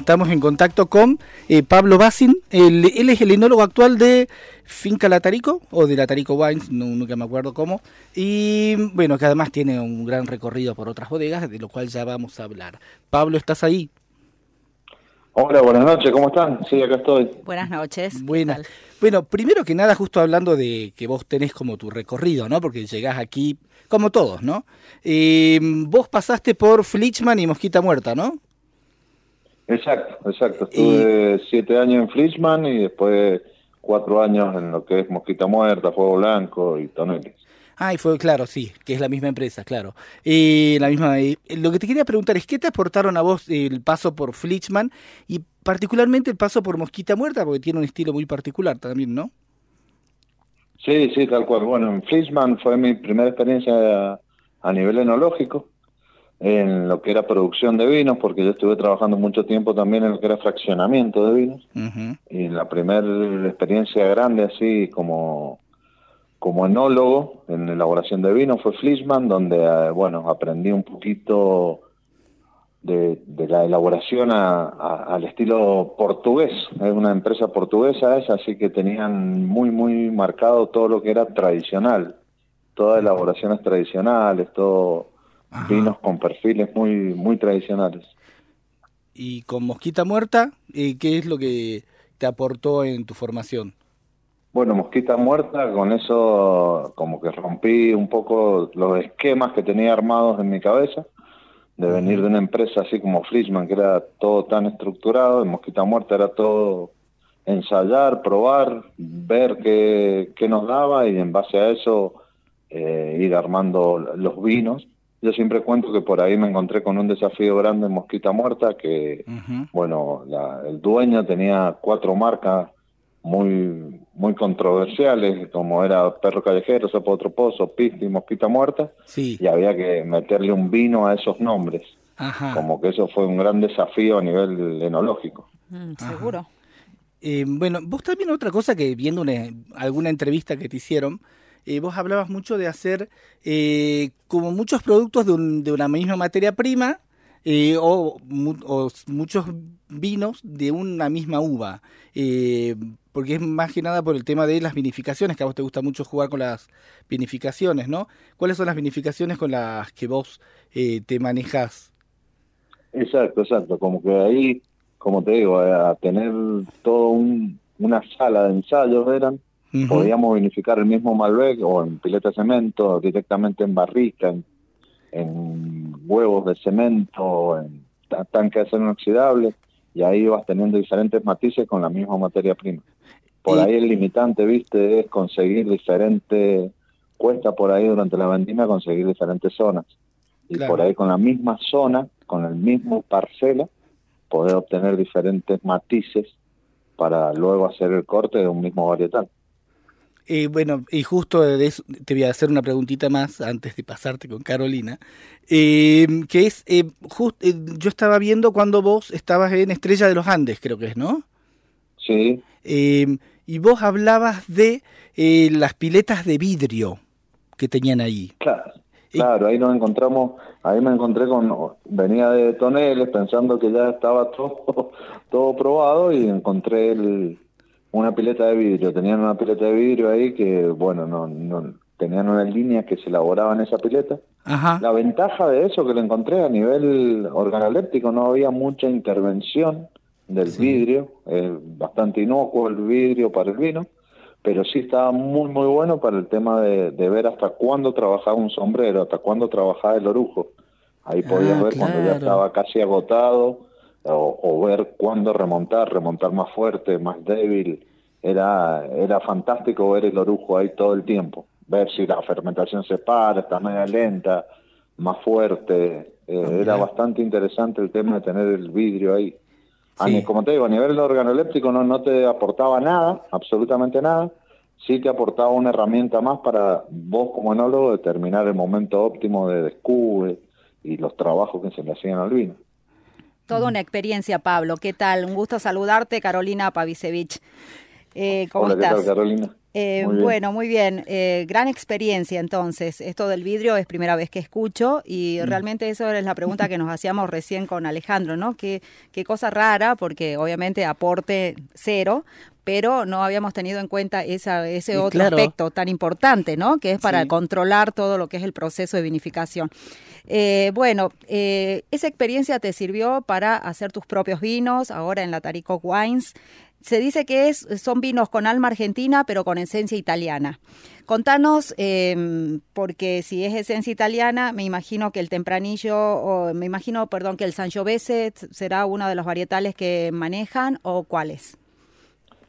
Estamos en contacto con eh, Pablo Bassin. Él, él es el enólogo actual de Finca Latarico o de Latarico Wines, no- nunca me acuerdo cómo. Y bueno, que además tiene un gran recorrido por otras bodegas, de lo cual ya vamos a hablar. Pablo, ¿estás ahí? Hola, buenas noches, ¿cómo están? Sí, acá estoy. Buenas noches. ¿qué Buenas. tal? Bueno, primero que nada, justo hablando de que vos tenés como tu recorrido, ¿no? Porque llegás aquí, como todos, ¿no? Eh, vos pasaste por Flichman y Mosquita Muerta, ¿no? Exacto, exacto. Estuve siete años en Frischman y después cuatro años en lo que es Mosquita Muerta, Fuego Blanco y Toneles. Ah, y fue claro, sí, que es la misma empresa, claro. Eh, la misma. eh, lo que te quería preguntar es qué te aportaron a vos el paso por Flichman y particularmente el paso por Mosquita Muerta, porque tiene un estilo muy particular también, ¿no? Sí, sí, tal cual. Bueno, en Frischman fue mi primera experiencia a nivel enológico en lo que era producción de vinos, porque yo estuve trabajando mucho tiempo también en lo que era fraccionamiento de vinos. Y la primera experiencia grande así como, como enólogo en elaboración de vino fue Flischman, donde eh, bueno aprendí un poquito de, de la elaboración a- a- al estilo portugués. Es una empresa portuguesa esa, así que tenían muy muy marcado todo lo que era tradicional, todas elaboraciones tradicionales, todo Ajá. vinos con perfiles muy muy tradicionales. Y con Mosquita Muerta, ¿qué es lo que te aportó en tu formación? Bueno, Mosquita Muerta, con eso como que rompí un poco los esquemas que tenía armados en mi cabeza, de venir de una empresa así como Frischman, que era todo tan estructurado, en Mosquita Muerta era todo ensayar, probar, ver qué, qué nos daba y en base a eso eh, ir armando los vinos. Yo siempre cuento que por ahí me encontré con un desafío grande en Mosquita Muerta, que bueno, la- el dueño tenía cuatro marcas muy muy controversiales, como era Perro Callejero, Sapo Otro Pozo, Pista y Mosquita Muerta, Sí. y había que meterle un vino a esos nombres. Ajá. Como que eso fue un gran desafío a nivel enológico. Mm, Seguro. Eh, bueno, vos también otra cosa que viendo una- alguna entrevista que te hicieron, eh, vos hablabas mucho de hacer eh, como muchos productos de, un- de una misma materia prima eh, o, o muchos vinos de una misma uva. Eh, porque es más que nada por el tema de las vinificaciones, que a vos te gusta mucho jugar con las vinificaciones, ¿no? ¿Cuáles son las vinificaciones con las que vos eh, te manejás? Exacto, exacto. Como que ahí, como te digo, a tener todo un- una sala de ensayos eran, Podíamos vinificar el mismo Malbec o en pileta de cemento, directamente en barrica, en, en huevos de cemento, en ta- tanque de acero inoxidable, y ahí vas teniendo diferentes matices con la misma materia prima. Por Y- ahí el limitante, viste, es conseguir diferentes, cuesta por ahí durante la vendimia conseguir diferentes zonas. Y Claro. por ahí con la misma zona, con el mismo parcela, poder obtener diferentes matices para luego hacer el corte de un mismo varietal. Eh, bueno, y justo de eso te voy a hacer una preguntita más antes de pasarte con Carolina, eh, que es, eh, jus- eh, yo estaba viendo cuando vos estabas en Estrella de los Andes, creo que es, ¿no? Sí, Eh, Y vos hablabas de eh, las piletas de vidrio que tenían ahí. Claro, claro, ahí nos encontramos, ahí me encontré con, venía de Toneles pensando que ya estaba todo, todo probado y encontré el, una pileta de vidrio. Tenían una pileta de vidrio ahí que, bueno, no, no tenían una línea que se elaboraba en esa pileta. La ventaja de eso que lo encontré a nivel organoléptico, no había mucha intervención del vidrio, es bastante inocuo el vidrio para el vino, pero sí estaba muy, muy bueno para el tema de, ver hasta cuándo trabajaba un sombrero, hasta cuándo trabajaba el orujo. Ahí podías ah, ver cuando ya estaba casi agotado o, ver cuándo remontar, remontar más fuerte, más débil. Era, era fantástico ver el orujo ahí todo el tiempo ver si la fermentación se para, está media lenta, más fuerte. Eh, era bastante interesante el tema de tener el vidrio ahí. como te digo, a nivel organoléptico no, no te aportaba nada, absolutamente nada. Sí te aportaba una herramienta más para vos como enólogo determinar el momento óptimo de descubre y los trabajos que se le hacían al vino. Toda una experiencia, Pablo. ¿Qué tal? Un gusto saludarte, Carolina Pavisevich. Eh, ¿Cómo Hola, estás? ¿qué tal, Carolina? Eh, bueno, muy bien. Eh, gran experiencia entonces. Esto del vidrio es primera vez que escucho y mm. realmente eso es la pregunta que nos hacíamos recién con Alejandro, ¿no? Qué, qué cosa rara, porque obviamente aporte cero, pero no habíamos tenido en cuenta esa, ese otro aspecto tan importante, ¿no? Que es para controlar todo lo que es el proceso de vinificación. Eh, bueno, esa experiencia te sirvió para hacer tus propios vinos, ahora en la Tarico Wines. Se dice que es, son vinos con alma argentina, pero con esencia italiana. Contanos, em, porque si es esencia italiana, me imagino que el tempranillo, o me imagino, perdón, que el Sangiovese será uno de los varietales que manejan, o cuáles.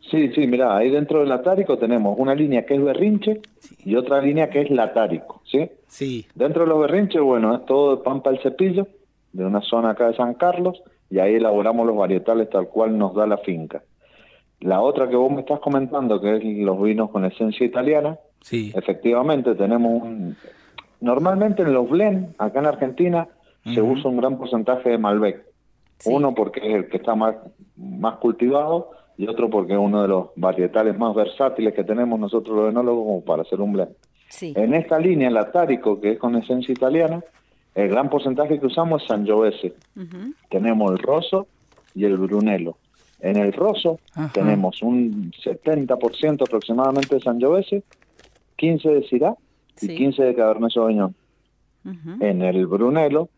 Sí, sí, mira, ahí dentro del Atárico tenemos una línea que es berrinche y otra línea que es latárico, ¿sí? Sí. Dentro de los berrinches, bueno, es todo de Pampa el Cepillo, de una zona acá de San Carlos, y ahí elaboramos los varietales tal cual nos da la finca. La otra que vos me estás comentando, que es los vinos con esencia italiana, sí. efectivamente tenemos un... Normalmente en los blend, acá en Argentina, se usa un gran porcentaje de Malbec. Uno porque es el que está más, más cultivado y otro porque es uno de los varietales más versátiles que tenemos nosotros los enólogos como para hacer un blend. En esta línea, el Atárico, que es con esencia italiana, el gran porcentaje que usamos es Sangiovese. Tenemos el Rosso y el Brunello. En el Rosso. Tenemos un 70% aproximadamente de Sangiovese, 15 de Syrah y 15 de Cabernet Sauvignon. En el Brunello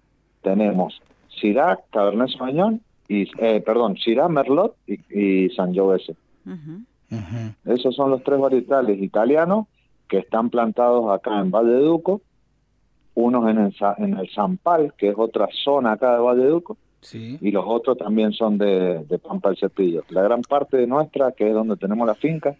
tenemos Syrah, Cabernet Sauvignon y eh, perdón, Syrah, Merlot y, y Sangiovese. Esos son los tres varietales italianos que están plantados acá en Valle de Duco, unos en el, en el Zampal, que es otra zona acá de Valle de Y los otros también son de, Pampa del Cepillo. La gran parte de nuestra, que es donde tenemos la finca,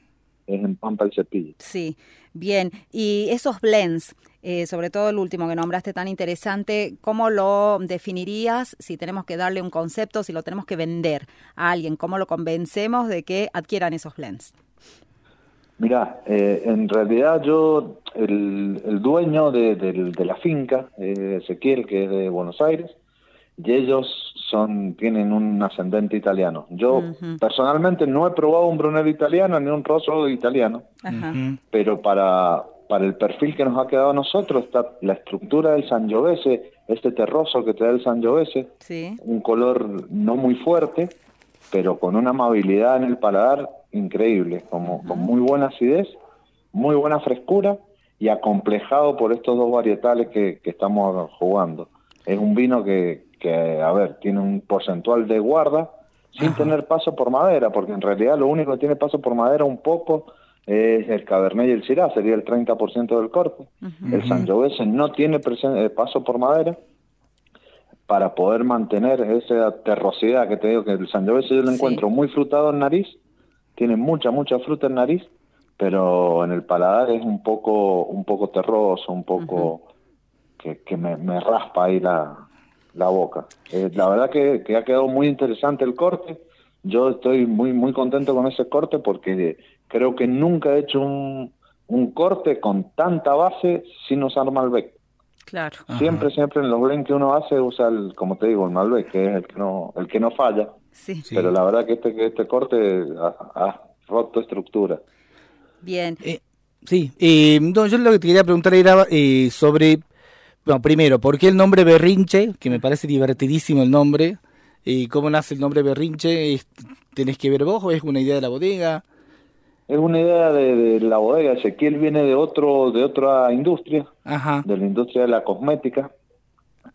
es en Pampa del Cepillo. Sí, bien. Y esos blends, eh, sobre todo el último que nombraste tan interesante, ¿cómo lo definirías si tenemos que darle un concepto, si lo tenemos que vender a alguien? ¿Cómo lo convencemos de que adquieran esos blends? Mira, eh, en realidad yo, el, dueño de, la finca, eh, Ezequiel, que es de Buenos Aires, y ellos son tienen un ascendente italiano. Yo personalmente no he probado un Brunello italiano ni un Rosso italiano, pero para, para el perfil que nos ha quedado a nosotros está la estructura del Sangiovese, este terroso que te da el Sangiovese, un color no muy fuerte, pero con una amabilidad en el paladar increíble, como, con muy buena acidez, muy buena frescura y acomplejado por estos dos varietales que, que estamos jugando. Es un vino que, que, a ver, tiene un porcentual de guarda sin tener paso por madera, porque en realidad lo único que tiene paso por madera un poco es el Cabernet y el Syrah, sería el 30% del corte. El Sangiovese no tiene eh, paso por madera para poder mantener esa terrosidad que te digo que el Sangiovese yo lo encuentro muy frutado en nariz, tiene mucha, mucha fruta en nariz, pero en el paladar es un poco, un poco terroso, un poco que, que me, me raspa ahí la, la boca. Eh, la verdad que, ha quedado muy interesante el corte. Yo estoy muy muy contento con ese corte porque creo que nunca he hecho un, un corte con tanta base sin usar Malbec. Claro. Siempre, siempre en los blends que uno hace usa el, como te digo, el Malbec, que es el que no, el que no falla. Sí. Pero la verdad que este, que este corte ha, roto estructura. Bien. Eh, sí, eh, no, yo lo que te quería preguntar era eh, sobre, bueno, primero, ¿por qué el nombre Berrinche? Que me parece divertidísimo el nombre. ¿Y cómo nace el nombre Berrinche? ¿Es- ¿Tenés que ver vos o es una idea de la bodega? Es una idea de, de la bodega. Ezequiel viene de otro de otra industria, Ajá. de la industria de la cosmética.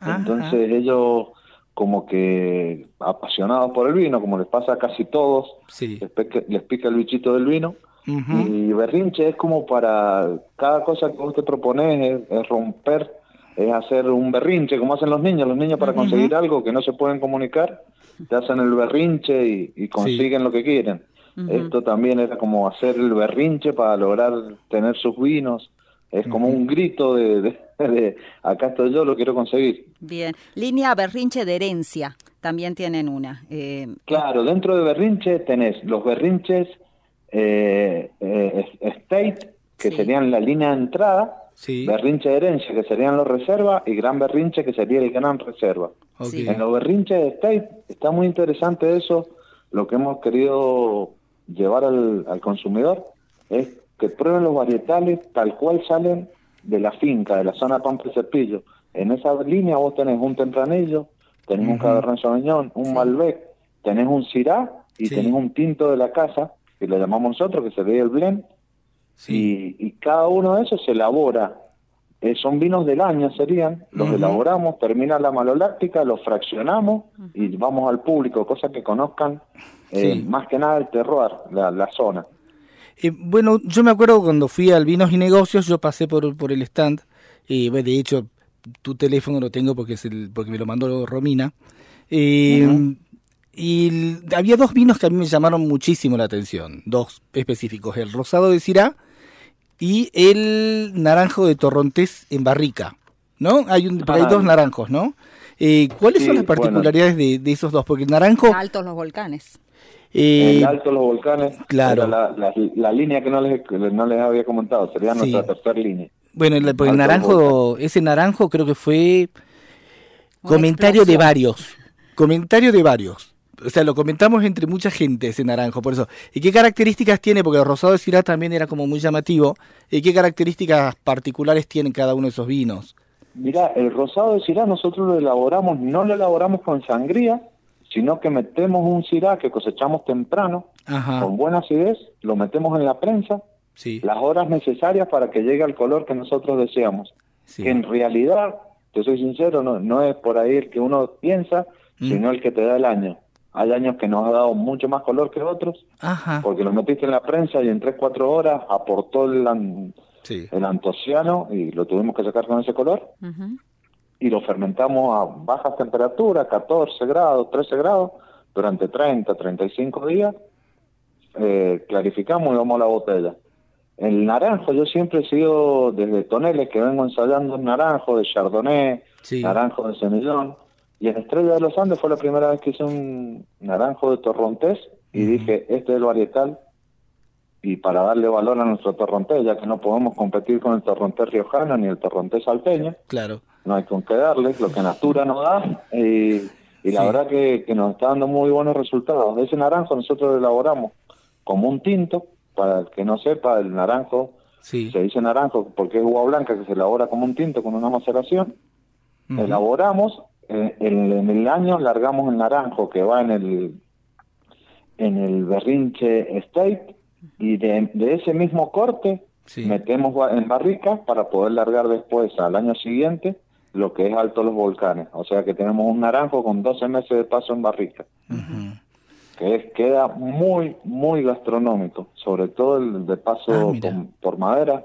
Ajá. Entonces ellos como que apasionados por el vino, como les pasa a casi todos, Sí. les pica, les pica el bichito del vino. Y berrinche es como para cada cosa que vos te propones es, es romper, es hacer un berrinche, como hacen los niños. Los niños para conseguir algo que no se pueden comunicar, te hacen el berrinche y, y consiguen lo que quieren. Esto también era como hacer el berrinche para lograr tener sus vinos. Es como un grito de, de- de, acá estoy yo, lo quiero conseguir. Bien. Línea berrinche de herencia. También tienen una. Eh, Claro, dentro de berrinche tenés los berrinches eh, eh, state, que Sí. serían la línea de entrada, Sí. berrinche de herencia, que serían los reservas, y gran berrinche, que sería el gran reserva. Ok. Sí. En los berrinches de state está muy interesante eso, lo que hemos querido llevar al, al consumidor es que prueben los varietales tal cual salen de la finca, de la zona Pampa y Cepillo. En esa línea vos tenés un tempranillo, tenés un Cabernet Sauvignon, un Malbec, tenés un Syrah y Sí. tenés un tinto de la casa, que lo llamamos nosotros, que sería el blend, Sí. y, y cada uno de esos se elabora. Eh, son vinos del año, serían. Los elaboramos, termina la maloláctica, los fraccionamos y vamos al público, cosa que conozcan eh, Sí. más que nada el terroir, la, la zona. Eh, bueno, yo me acuerdo cuando fui al Vinos y Negocios, yo pasé por, por el stand, y bueno, de hecho tu teléfono lo tengo porque es el, porque me lo mandó Romina. Eh, Y había dos vinos que a mí me llamaron muchísimo la atención, dos específicos, el rosado de Syrah y el naranjo de Torrontés en barrica, ¿no? Hay, un, hay Ah. dos naranjos, ¿no? Eh, ¿Cuáles Sí, son las bueno. particularidades de, de esos dos? Porque el naranjo... altos los volcanes. eh, el Alto Los Volcanes, claro. la, la, la línea que no les, que no les había comentado, sería Sí. nuestra tercera línea. Bueno, el, porque el Alto naranjo, ese naranjo creo que fue Una comentario de varios. Comentario de varios. O sea, lo comentamos entre mucha gente ese naranjo, por eso. ¿Y qué características tiene? Porque el rosado de Syrah también era como muy llamativo. ¿Y qué características particulares tienen cada uno de esos vinos? Mirá, el rosado de Syrah nosotros lo elaboramos, no lo elaboramos con sangría, sino que metemos un Syrah que cosechamos temprano, Ajá. con buena acidez, lo metemos en la prensa, Sí. las horas necesarias para que llegue al color que nosotros deseamos. sí. Que en realidad, te soy sincero, no, no es por ahí el que uno piensa, Mm. sino el que te da el año. Hay años que nos ha dado mucho más color que otros, Ajá. porque lo metiste en la prensa y en 3-4 horas aportó el, an- Sí. el antociano y lo tuvimos que sacar con ese color y lo fermentamos a bajas temperaturas, 14 grados, 13 grados, durante 30, 35 días, eh, clarificamos y vamos a la botella. El naranjo, yo siempre he sido desde toneles que vengo ensayando el naranjo de Chardonnay, Sí. naranjo de Semillón, y en Estrella de los Andes fue la primera vez que hice un naranjo de Torrontés y dije, este es el varietal, y para darle valor a nuestro Torrontés, ya que no podemos competir con el Torrontés riojano ni el Torrontés salteño, Claro. no hay con qué darle, lo que Natura nos da, y, y la verdad que, que nos está dando muy buenos resultados. Ese naranjo nosotros lo elaboramos como un tinto, para el que no sepa, el naranjo, Sí. se dice naranjo porque es uva blanca que se elabora como un tinto con una maceración. Elaboramos, en, en el año largamos el naranjo que va en el en el berrinche state y de, de ese mismo corte Sí. metemos en barrica para poder largar después al año siguiente lo que es alto los volcanes. O sea que tenemos un naranjo con 12 meses de paso en barrica, que es, queda muy, muy gastronómico, sobre todo el de Ah, paso con- por madera.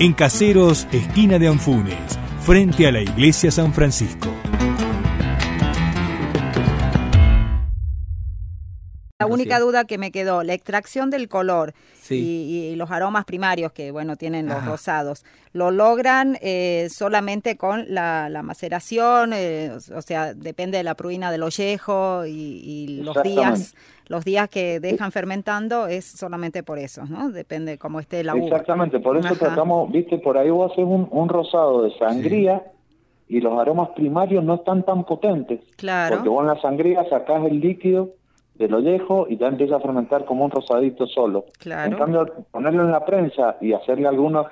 En Caseros, esquina de Anfunes, frente a la iglesia San Francisco. La única duda que me quedó, la extracción del color Sí. y, y los aromas primarios que, bueno, tienen los Ajá. rosados, ¿lo logran eh, solamente con la, la maceración? eh, o sea, depende de la pruina del ollejo y, y los días los días que dejan fermentando es solamente por eso, ¿no? Depende cómo esté la uva. Exactamente, por eso Ajá. tratamos, viste, por ahí vos haces un, un rosado de sangría y los aromas primarios no están tan potentes. Claro. Porque vos en la sangría sacás el líquido del ollejo y ya empieza a fermentar como un rosadito solo. Claro. En cambio, ponerlo en la prensa y hacerle algunos,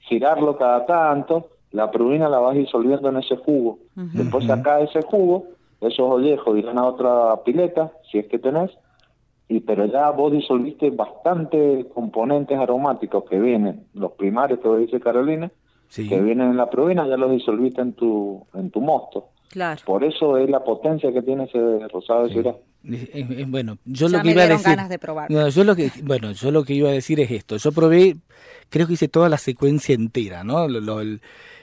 girarlo cada tanto, la prurina la vas disolviendo en ese jugo. Después sacás ese jugo, esos ollejos irán a otra pileta, si es que tenés, y pero ya vos disolviste bastante componentes aromáticos que vienen, los primarios que dice Carolina, Sí. que vienen en la prurina, ya los disolviste en tu en tu mosto. Claro. Por eso es la potencia que tiene ese rosado de Syrah. Bueno, yo Ya lo que me iba a decir. ganas de probar. No, yo lo que, bueno, yo lo que iba a decir es esto. Yo probé, creo que hice toda la secuencia entera, ¿no? Lo- lo- el,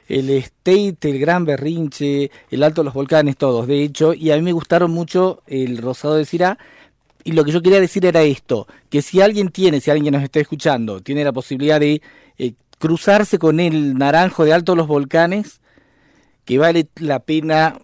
el State, el Gran Berrinche, el Alto de los Volcanes, todos, de hecho, y a mí me gustaron mucho el rosado de Syrah. Y lo que yo quería decir era esto, que si alguien tiene, si alguien que nos está escuchando, tiene la posibilidad de eh, cruzarse con el naranjo de Alto de los Volcanes, que vale la pena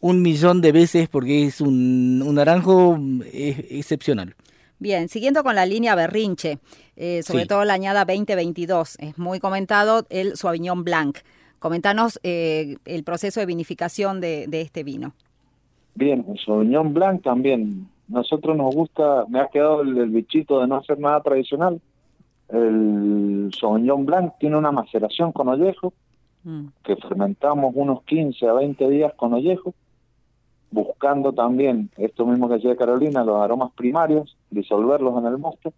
un millón de veces porque es un, un naranjo mm, excepcional. Bien, siguiendo con la línea Berrinche, eh, sobre Sí. todo la añada 2022, es muy comentado el Sauvignon Blanc. Comentanos eh, el proceso de vinificación de, de este vino. Bien, el Sauvignon Blanc también. Nosotros nos gusta, me ha quedado el, el bichito de no hacer nada tradicional. El Sauvignon Blanc tiene una maceración con ollejo, Mm, que fermentamos unos 15 a 20 días con ollejo, buscando también esto mismo que decía Carolina, los aromas primarios, disolverlos en el mosto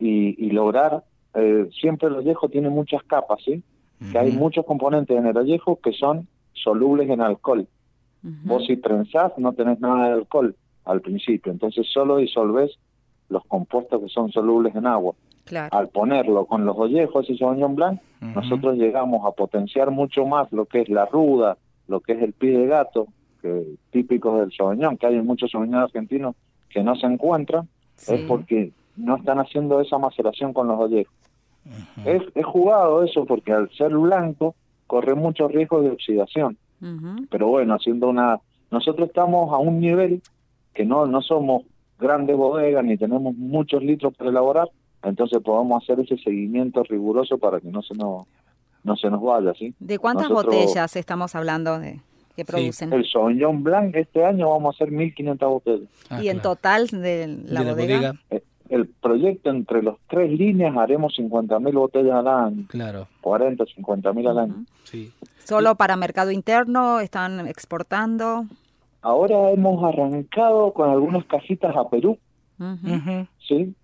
y, y lograr, eh, siempre el ollejo tiene muchas capas, ¿sí? Que hay muchos componentes en el ollejo que son solubles en alcohol. Vos si prensás no tenés nada de alcohol al principio, entonces solo disolvés los compuestos que son solubles en agua. Claro. Al ponerlo con los ollejos y Sauvignon Blanc, nosotros llegamos a potenciar mucho más lo que es la ruda, lo que es el pie de gato, que típicos del Sauvignon, que hay muchos Sauvignon argentinos que no se encuentran, Sí. es porque no están haciendo esa maceración con los ollejos. es, es jugado eso porque al ser blanco corre muchos riesgos de oxidación pero bueno, haciendo una... Nosotros estamos a un nivel que no, no somos grandes bodegas ni tenemos muchos litros para elaborar, entonces podemos hacer ese seguimiento riguroso para que no se nos, no se nos vaya, ¿sí? ¿De cuántas Nosotros- botellas estamos hablando de que producen? El Sauvignon Blanc este año vamos a hacer 1.500 botellas. Ah, y en total de la, de la bodega, bodega, Eh, El proyecto entre los tres líneas haremos 50.000 botellas al año, claro, 40, 50.000 al año. sí. solo para mercado interno, están exportando. Ahora hemos arrancado con algunas cajitas a Perú. ¿sí?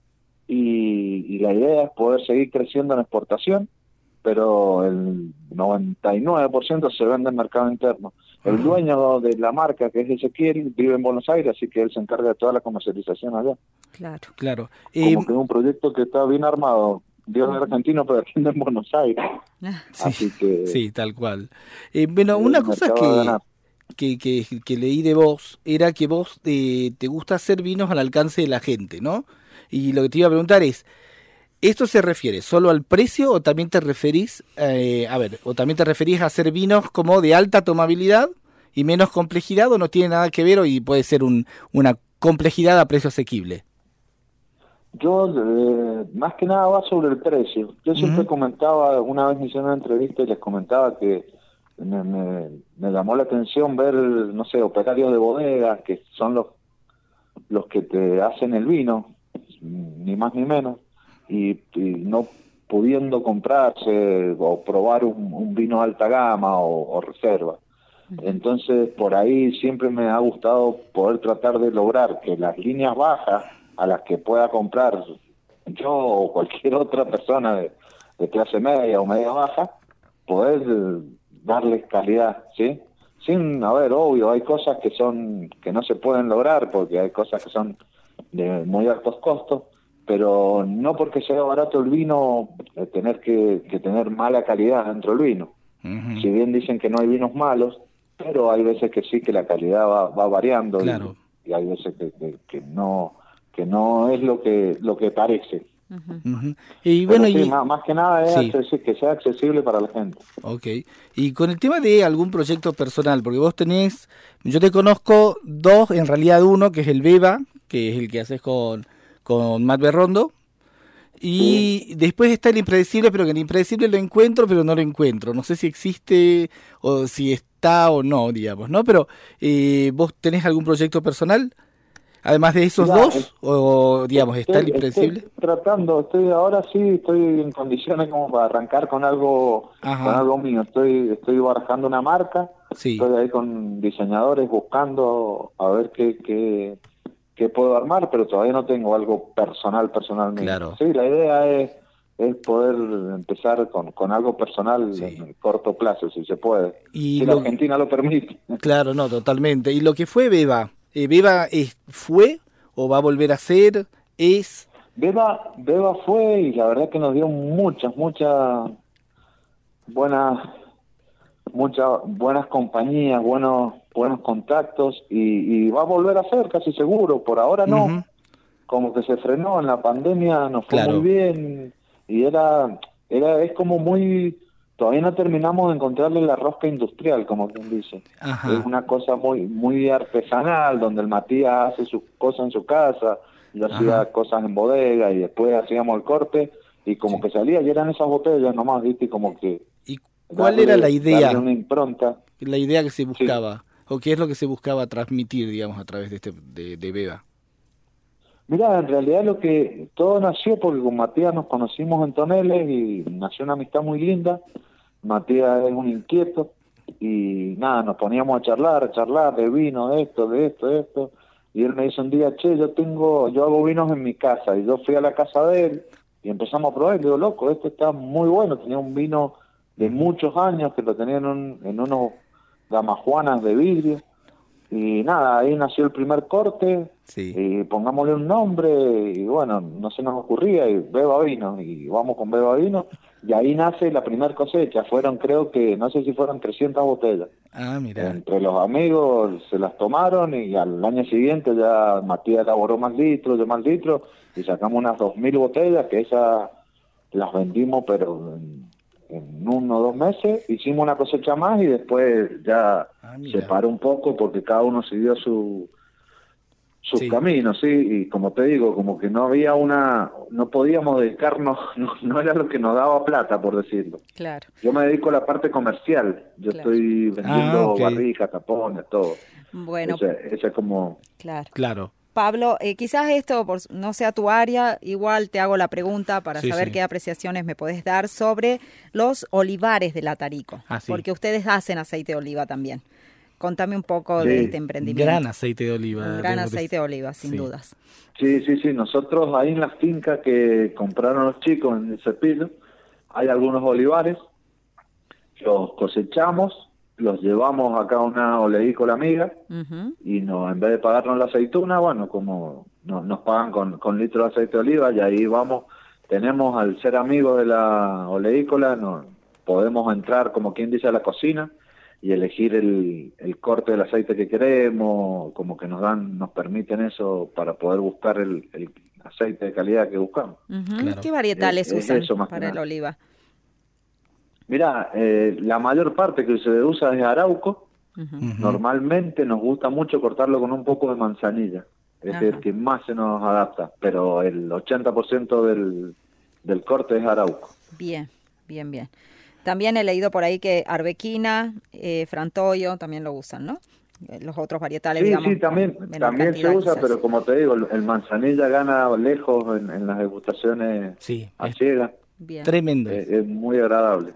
Y, y la idea es poder seguir creciendo en exportación, pero el 99% se vende en mercado interno. El dueño de la marca, que es Ezequiel, vive en Buenos Aires, así que él se encarga de toda la comercialización allá. Claro. Claro. Como que es un proyecto que está bien armado. Dios es argentino, pero atiende en Buenos Aires. Así que sí, tal cual. Eh, bueno, una cosa que. Que, que, que leí de vos era que vos eh, te gusta hacer vinos al alcance de la gente, ¿no? Y lo que te iba a preguntar es, ¿esto se refiere solo al precio o también te referís, eh, a ver, o también te referís a hacer vinos como de alta tomabilidad y menos complejidad o no tiene nada que ver o y puede ser un, una complejidad a precio asequible? Yo, eh, más que nada va sobre el precio. Yo siempre comentaba, una vez me hicieron una entrevista y les comentaba que me, me- me llamó la atención ver, no sé, operarios de bodega, que son los, los que te hacen el vino, ni más ni menos, y, y no pudiendo comprarse o probar un, un vino alta gama o, o reserva. Entonces, por ahí siempre me ha gustado poder tratar de lograr que las líneas bajas a las que pueda comprar yo o cualquier otra persona de, de clase media o media baja, poder darles calidad, ¿sí? Sin, a ver, obvio, hay cosas que son que no se pueden lograr porque hay cosas que son de muy altos costos, pero no porque sea barato el vino, eh, tener que, que tener mala calidad dentro del vino. Si bien dicen que no hay vinos malos, pero hay veces que sí que la calidad va, va variando y- Claro. y, hay veces que, que- que no que no es lo que lo que parece. Y bueno, sí, y, más, más que nada es Sí. que sea accesible para la gente. ok. Y con el tema de algún proyecto personal, porque vos tenés, yo te conozco dos, en realidad uno, que es el Beba, que es el que haces con, con Matt Berrondo. Y después está el impredecible, pero que el impredecible lo encuentro, pero no lo encuentro. No sé si existe o si está o no, digamos, ¿no? Pero eh, vos tenés algún proyecto personal, además de esos dos, es- o digamos, está el Estoy- impredecible. estoy tratando, estoy ahora sí, estoy en condiciones como para arrancar con algo, Ajá. con algo mío. Estoy, estoy barajando una marca, Sí. estoy ahí con diseñadores buscando a ver qué, qué, qué puedo armar, pero todavía no tengo algo personal, personal mío. Claro. Sí, la idea es, es poder empezar con, con algo personal Sí. en corto plazo, si se puede. Y si lo- la Argentina lo permite. Claro, no, totalmente. ¿Y lo que fue Beba? Eh, ¿Beba es, fue o va a volver a ser? ¿Es? Beba, Beba fue y la verdad que nos dio muchas, muchas buenas, muchas buenas compañías, buenos, buenos contactos y, y va a volver a ser casi seguro. Por ahora no, como que se frenó en la pandemia, nos fue Claro. muy bien y era, era, es como muy, todavía no terminamos de encontrarle la rosca industrial, como quien dice. Ajá. Es una cosa muy muy artesanal, donde el Matías hace sus cosas en su casa, yo hacía cosas en bodega y después hacíamos el corte y como que salía y eran esas botellas nomás, viste, y como que... ¿Y cuál darle- era la idea? una impronta. La idea que se buscaba. ¿O qué es lo que se buscaba transmitir, digamos, a través de, este, de, de Beba? Mira, en realidad lo que todo nació porque con Matías nos conocimos en Toneles y nació una amistad muy linda. Matías es un inquieto y nada, nos poníamos a charlar, a charlar de vino, de esto, de esto, de esto. Y él me dice un día, che, yo tengo, yo hago vinos en mi casa. Y yo fui a la casa de él y empezamos a probar. Y digo, loco, esto está muy bueno. Tenía un vino de muchos años que lo tenía en, un- en unos gamajuanas de vidrio. Y nada, ahí nació el primer corte Sí. y pongámosle un nombre y bueno, no se nos ocurría y Beba Vino y vamos con Beba Vino y ahí nace la primera cosecha, fueron creo que, no sé si fueron 300 botellas. Ah, mira. Entre los amigos se las tomaron y al año siguiente ya Matías elaboró más litros, yo más litros y sacamos unas 2.000 botellas que esas las vendimos pero en, en uno o dos meses, hicimos una cosecha más y después ya Ah, se paró un poco porque cada uno siguió su sus Sí. caminos, sí, y como te digo, como que no había una, no podíamos dedicarnos, no, no era lo que nos daba plata, por decirlo. Claro. Yo me dedico a la parte comercial, yo Claro. estoy vendiendo Ah, ok. barricas, tapones, todo. Bueno, Ese, ese es como, claro. Claro. Pablo, eh, quizás esto por, no sea tu área, igual te hago la pregunta para Sí, saber sí. qué apreciaciones me podés dar sobre los olivares de la Tarico, Ah, sí. porque ustedes hacen aceite de oliva también. Contame un poco de Sí. este emprendimiento. Gran aceite de oliva. Un gran aceite de oliva, sin Sí. dudas. sí, sí, sí, nosotros ahí en la finca que compraron los chicos en el cepillo, hay algunos olivares, los cosechamos, los llevamos acá a una oleícola amiga, y no en vez de pagarnos la aceituna, bueno, como no- nos pagan con, con litro de aceite de oliva y ahí vamos, tenemos al ser amigos de la oleícola, no, podemos entrar como quien dice a la cocina y elegir el, el corte del aceite que queremos, como que nos dan, nos permiten eso para poder buscar el, el aceite de calidad que buscamos. Claro. ¿Qué varietales Es- es usan eso más que para el oliva? Mira, eh, la mayor parte que se usa es arauco. Normalmente nos gusta mucho cortarlo con un poco de manzanilla. Es Ajá. el que más se nos adapta, pero el 80% del, del corte es arauco. Bien, bien, bien. También he leído por ahí que arbequina, eh, frantoio también lo usan, ¿no? Eh, Los otros varietales, Sí, digamos. sí, también, también se usa, quizás. pero como te digo, el, manzanilla gana lejos en, en las degustaciones Sí, a ciegas. Bien, tremendo. Es, es muy agradable.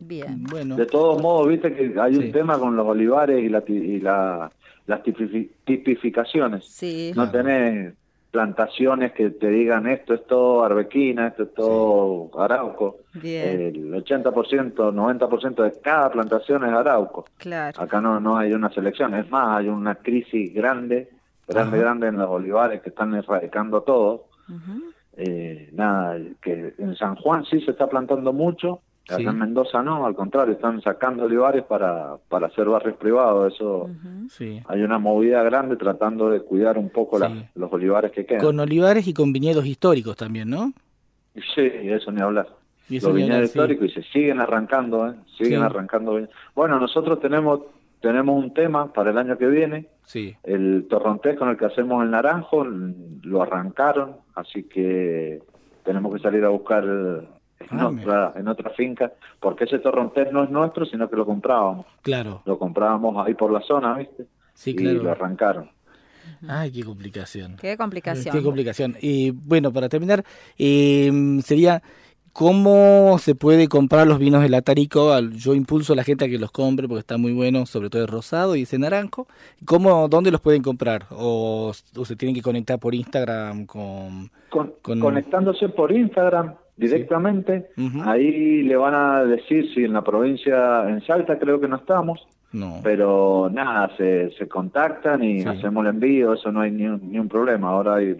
bien. Bueno, De todos modos, viste que hay Sí. un tema con los olivares y, la, ti- y la, las tipifi- tipificaciones. Sí, No tenés plantaciones que te digan esto es todo arbequina, esto es todo arauco. bien, El 80%, 90% de cada plantación es arauco. claro. Acá no, no hay una selección. Es más, hay una crisis grande, grande, Ajá. grande en los olivares que están erradicando todo. Eh, nada, que en San Juan sí se está plantando mucho, Acá Sí. en Mendoza no, al contrario, están sacando olivares para, para hacer barrios privados. Eso Sí. hay una movida grande tratando de cuidar un poco las- Sí. los olivares que quedan. Con olivares y con viñedos históricos también, ¿no? Sí, eso ni hablar. Y eso Los ni hablar, viñedos sí. históricos y se siguen arrancando, ¿eh? siguen Sí. arrancando. Bueno, nosotros tenemos tenemos un tema para el año que viene. Sí. El torrontés con el que hacemos el naranjo lo arrancaron, así que tenemos que salir a buscar en, Ah, otra, en otra finca, porque ese torrontés no es nuestro, sino que lo comprábamos. Claro. Lo comprábamos ahí por la zona, ¿viste? Sí, y claro. lo arrancaron. Ay, qué complicación. Qué complicación. Qué complicación. Y bueno, para terminar, eh, sería cómo se puede comprar los vinos del Atarico. Al- Yo impulso a la gente a que los compre porque está muy bueno, sobre todo el rosado y ese naranjo. ¿Cómo, dónde los pueden comprar? O, o se tienen que conectar por Instagram con... Con- Con- Conectándose por Instagram directamente, ahí le van a decir si en la provincia, en Salta creo que no estamos, No. pero nada, se, se contactan y Sí. hacemos el envío, eso no hay ni un, ni un problema. Ahora, hay-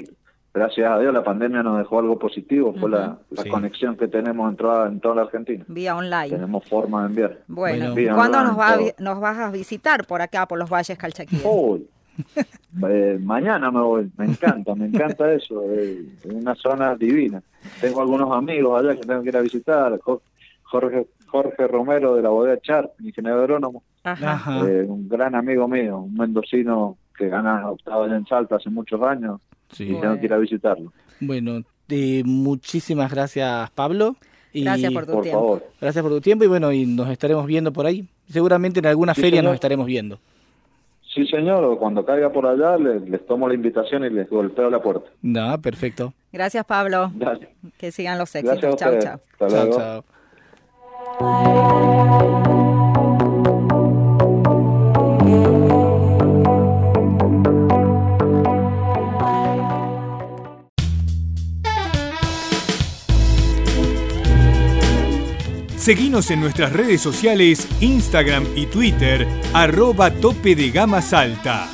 gracias a Dios, la pandemia nos dejó algo positivo, fue la, la Sí. conexión que tenemos en toda, en toda la Argentina. Vía online. Tenemos forma de enviar. Bueno, Bueno. ¿cuándo nos, va nos vas a visitar por acá, por los valles calchaquíes? Uy, eh, mañana me voy, me encanta, me encanta eso, eh, es una zona divina. Tengo algunos amigos allá que tengo que ir a visitar, Jo- Jorge, Jorge Romero de la bodega Char, ingeniero agrónomo, eh, un gran amigo mío, un mendocino que gana octavo allá en Salta hace muchos años, Sí. y tengo que ir a visitarlo, Bueno, eh, muchísimas gracias, Pablo. Y Gracias por tu por tiempo. favor. Gracias por tu tiempo y bueno, y nos estaremos viendo por ahí. Seguramente en alguna Sí, feria señor. nos estaremos viendo. Sí, señor, o cuando caiga por allá les, les tomo la invitación y les golpeo la puerta. No, perfecto. Gracias, Pablo. Dale. Que sigan los éxitos. Chao, chao. Hasta Chao, luego. chao. Seguinos en nuestras redes sociales, Instagram y Twitter, arroba tope de gama salta.